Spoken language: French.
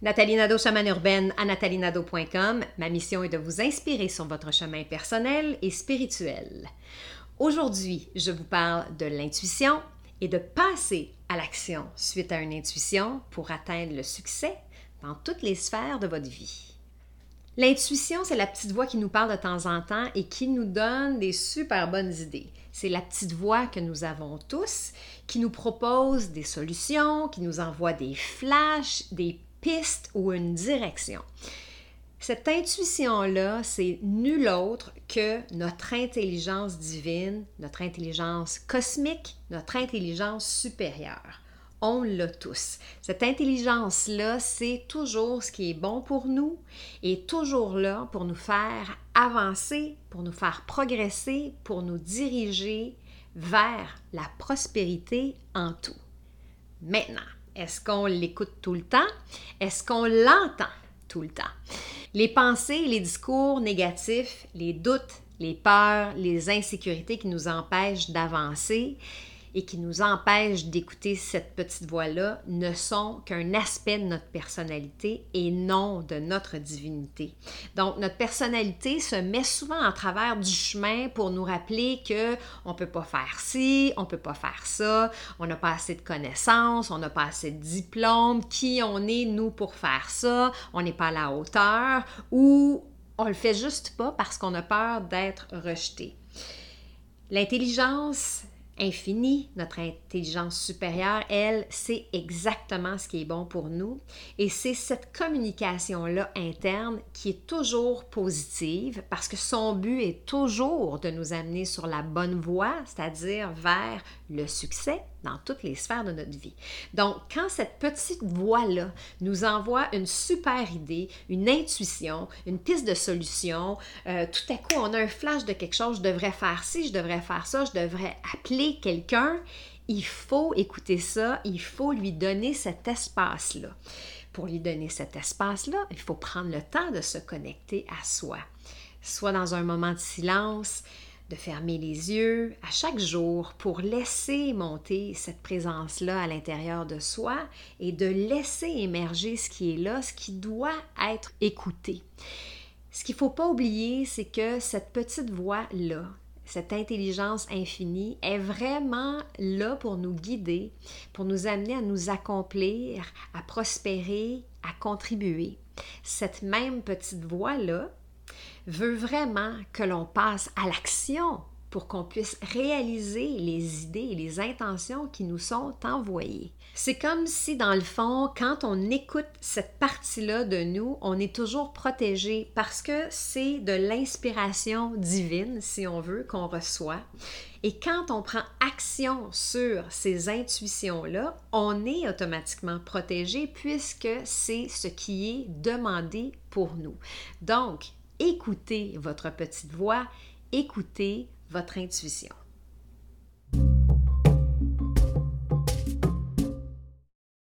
Nathalie Nadeau, chamane urbaine à nathalienadeau.com. Ma mission est de vous inspirer sur votre chemin personnel et spirituel. Aujourd'hui, je vous parle de l'intuition et de passer à l'action suite à une intuition pour atteindre le succès dans toutes les sphères de votre vie. L'intuition, c'est la petite voix qui nous parle de temps en temps et qui nous donne des super bonnes idées. C'est la petite voix que nous avons tous, qui nous propose des solutions, qui nous envoie des flashs, des piste ou une direction. Cette intuition-là, c'est nul autre que notre intelligence divine, notre intelligence cosmique, notre intelligence supérieure. On l'a tous. Cette intelligence-là, c'est toujours ce qui est bon pour nous et toujours là pour nous faire avancer, pour nous faire progresser, pour nous diriger vers la prospérité en tout. Maintenant, est-ce qu'on l'écoute tout le temps? Est-ce qu'on l'entend tout le temps? Les pensées, les discours négatifs, les doutes, les peurs, les insécurités qui nous empêchent d'avancer, et qui nous empêchent d'écouter cette petite voix-là ne sont qu'un aspect de notre personnalité et non de notre divinité. Donc notre personnalité se met souvent en travers du chemin pour nous rappeler que on peut pas faire ci, on peut pas faire ça, on n'a pas assez de connaissances, on n'a pas assez de diplômes, qui on est nous pour faire ça, on n'est pas à la hauteur ou on le fait juste pas parce qu'on a peur d'être rejeté. L'intelligence, infini, notre intelligence supérieure, elle, sait exactement ce qui est bon pour nous. Et c'est cette communication-là interne qui est toujours positive parce que son but est toujours de nous amener sur la bonne voie, c'est-à-dire vers le succès dans toutes les sphères de notre vie. Donc, quand cette petite voix-là nous envoie une super idée, une intuition, une piste de solution, euh, tout à coup, on a un flash de quelque chose, je devrais faire ci, je devrais faire ça, je devrais appeler quelqu'un, il faut écouter ça, il faut lui donner cet espace-là. Pour lui donner cet espace-là, il faut prendre le temps de se connecter à soi, soit dans un moment de silence, de fermer les yeux à chaque jour pour laisser monter cette présence-là à l'intérieur de soi et de laisser émerger ce qui est là, ce qui doit être écouté. Ce qu'il ne faut pas oublier, c'est que cette petite voix-là, cette intelligence infinie est vraiment là pour nous guider, pour nous amener à nous accomplir, à prospérer, à contribuer. Cette même petite voix-là, veut vraiment que l'on passe à l'action pour qu'on puisse réaliser les idées et les intentions qui nous sont envoyées. C'est comme si, dans le fond, quand on écoute cette partie-là de nous, on est toujours protégé parce que c'est de l'inspiration divine, si on veut, qu'on reçoit. Et quand on prend action sur ces intuitions-là, on est automatiquement protégé puisque c'est ce qui est demandé pour nous. Donc, écoutez votre petite voix, écoutez votre intuition.